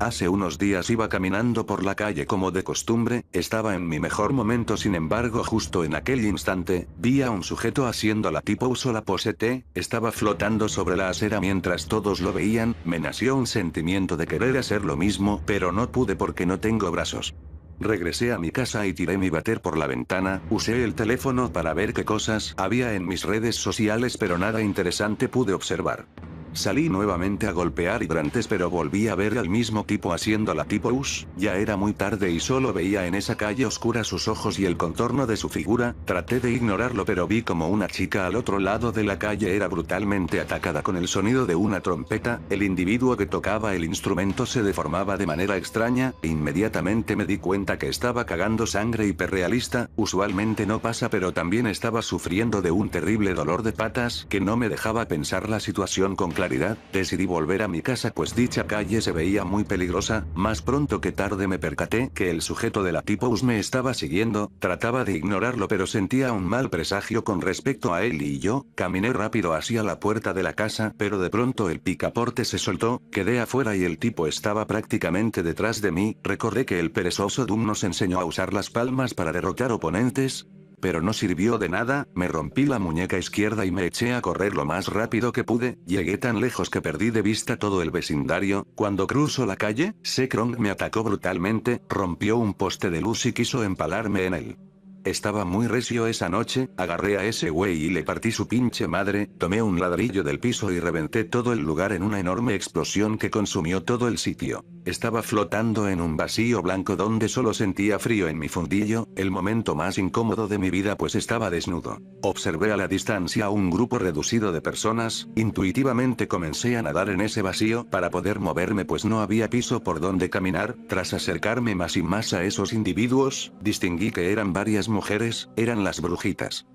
Hace unos días iba caminando por la calle como de costumbre, estaba en mi mejor momento sin embargo justo en aquel instante, vi a un sujeto haciendo la tipo uso la pose T, estaba flotando sobre la acera mientras todos lo veían, me nació un sentimiento de querer hacer lo mismo, pero no pude porque no tengo brazos. Regresé a mi casa y tiré mi bater por la ventana, usé el teléfono para ver qué cosas había en mis redes sociales pero nada interesante pude observar. Salí nuevamente a golpear hidrantes pero volví a ver al mismo tipo haciendo la tipo us, ya era muy tarde y solo veía en esa calle oscura sus ojos y el contorno de su figura, traté de ignorarlo pero vi como una chica al otro lado de la calle era brutalmente atacada con el sonido de una trompeta, el individuo que tocaba el instrumento se deformaba de manera extraña, e inmediatamente me di cuenta que estaba cagando sangre hiperrealista, usualmente no pasa pero también estaba sufriendo de un terrible dolor de patas que no me dejaba pensar la situación con claridad, decidí volver a mi casa pues dicha calle se veía muy peligrosa, más pronto que tarde me percaté que el sujeto de la tipos me estaba siguiendo, trataba de ignorarlo pero sentía un mal presagio con respecto a él y yo, caminé rápido hacia la puerta de la casa pero de pronto el picaporte se soltó, quedé afuera y el tipo estaba prácticamente detrás de mí, recordé que el perezoso Doom nos enseñó a usar las palmas para derrotar oponentes, pero no sirvió de nada, me rompí la muñeca izquierda y me eché a correr lo más rápido que pude, llegué tan lejos que perdí de vista todo el vecindario, cuando cruzo la calle, Sekrong me atacó brutalmente, rompió un poste de luz y quiso empalarme en él. Estaba muy recio esa noche, agarré a ese güey y le partí su pinche madre, tomé un ladrillo del piso y reventé todo el lugar en una enorme explosión que consumió todo el sitio. Estaba flotando en un vacío blanco donde solo sentía frío en mi fundillo, el momento más incómodo de mi vida pues estaba desnudo. Observé a la distancia a un grupo reducido de personas, intuitivamente comencé a nadar en ese vacío para poder moverme pues no había piso por donde caminar, tras acercarme más y más a esos individuos, distinguí que eran varias mujeres, eran las brujitas.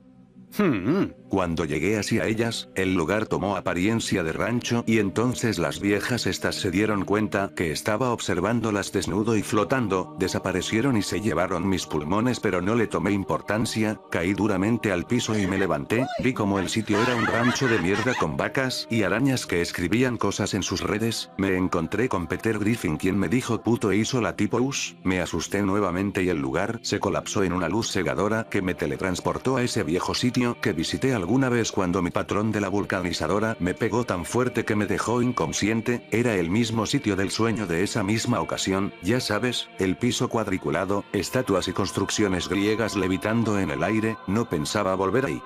Hmm, cuando llegué hacia ellas, el lugar tomó apariencia de rancho y entonces las viejas estas se dieron cuenta que estaba observándolas desnudo y flotando, desaparecieron y se llevaron mis pulmones pero no le tomé importancia, caí duramente al piso y me levanté, vi como el sitio era un rancho de mierda con vacas y arañas que escribían cosas en sus redes, me encontré con Peter Griffin quien me dijo puto hizo la tipo us, me asusté nuevamente y el lugar se colapsó en una luz cegadora que me teletransportó a ese viejo sitio que visité alguna vez cuando mi patrón de la vulcanizadora me pegó tan fuerte que me dejó inconsciente, era el mismo sitio del sueño de esa misma ocasión, ya sabes, el piso cuadriculado, estatuas y construcciones griegas levitando en el aire, no pensaba volver ahí.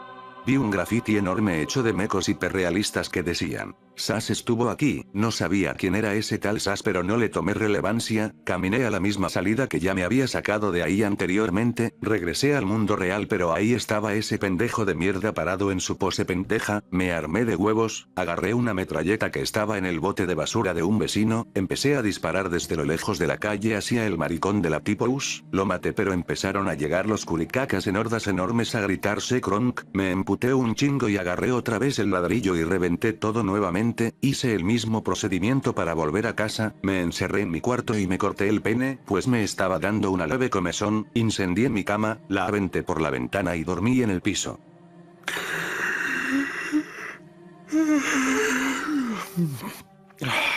Vi un grafiti enorme hecho de mecos hiperrealistas que decían, Sas estuvo aquí, no sabía quién era ese tal Sas pero no le tomé relevancia, caminé a la misma salida que ya me había sacado de ahí anteriormente, regresé al mundo real pero ahí estaba ese pendejo de mierda parado en su pose pendeja, me armé de huevos, agarré una metralleta que estaba en el bote de basura de un vecino, empecé a disparar desde lo lejos de la calle hacia el maricón de la tipos, lo maté pero empezaron a llegar los curicacas en hordas enormes a gritarse cronk, me emputé un chingo y agarré otra vez el ladrillo y reventé todo nuevamente hice el mismo procedimiento para volver a casa, me encerré en mi cuarto y me corté el pene, pues me estaba dando una leve comezón, incendié mi cama, la aventé por la ventana y dormí en el piso.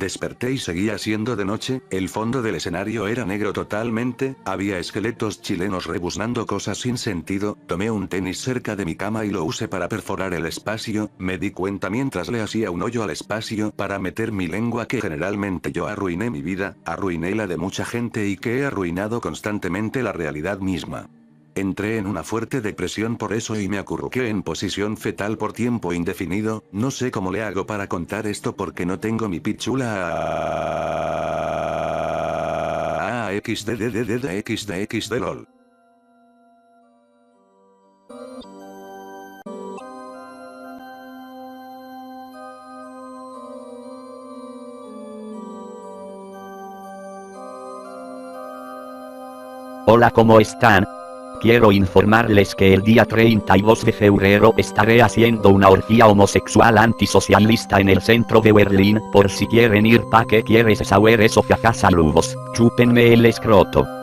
Desperté y seguía siendo de noche, el fondo del escenario era negro totalmente, había esqueletos chilenos rebuznando cosas sin sentido, tomé un tenis cerca de mi cama y lo usé para perforar el espacio, me di cuenta mientras le hacía un hoyo al espacio para meter mi lengua que generalmente yo arruiné mi vida, arruiné la de mucha gente y que he arruinado constantemente la realidad misma. Entré en una fuerte depresión por eso y me acurruqué en posición fetal por tiempo indefinido, no sé cómo le hago para contar esto porque no tengo mi pichula xddddxdxd lol. Hola, ¿cómo están? Quiero informarles que el día 32 de febrero estaré haciendo una orgía homosexual antisocialista en el centro de Berlín, por si quieren ir pa' que quieres saber eso jaja saludos, chúpenme el escroto.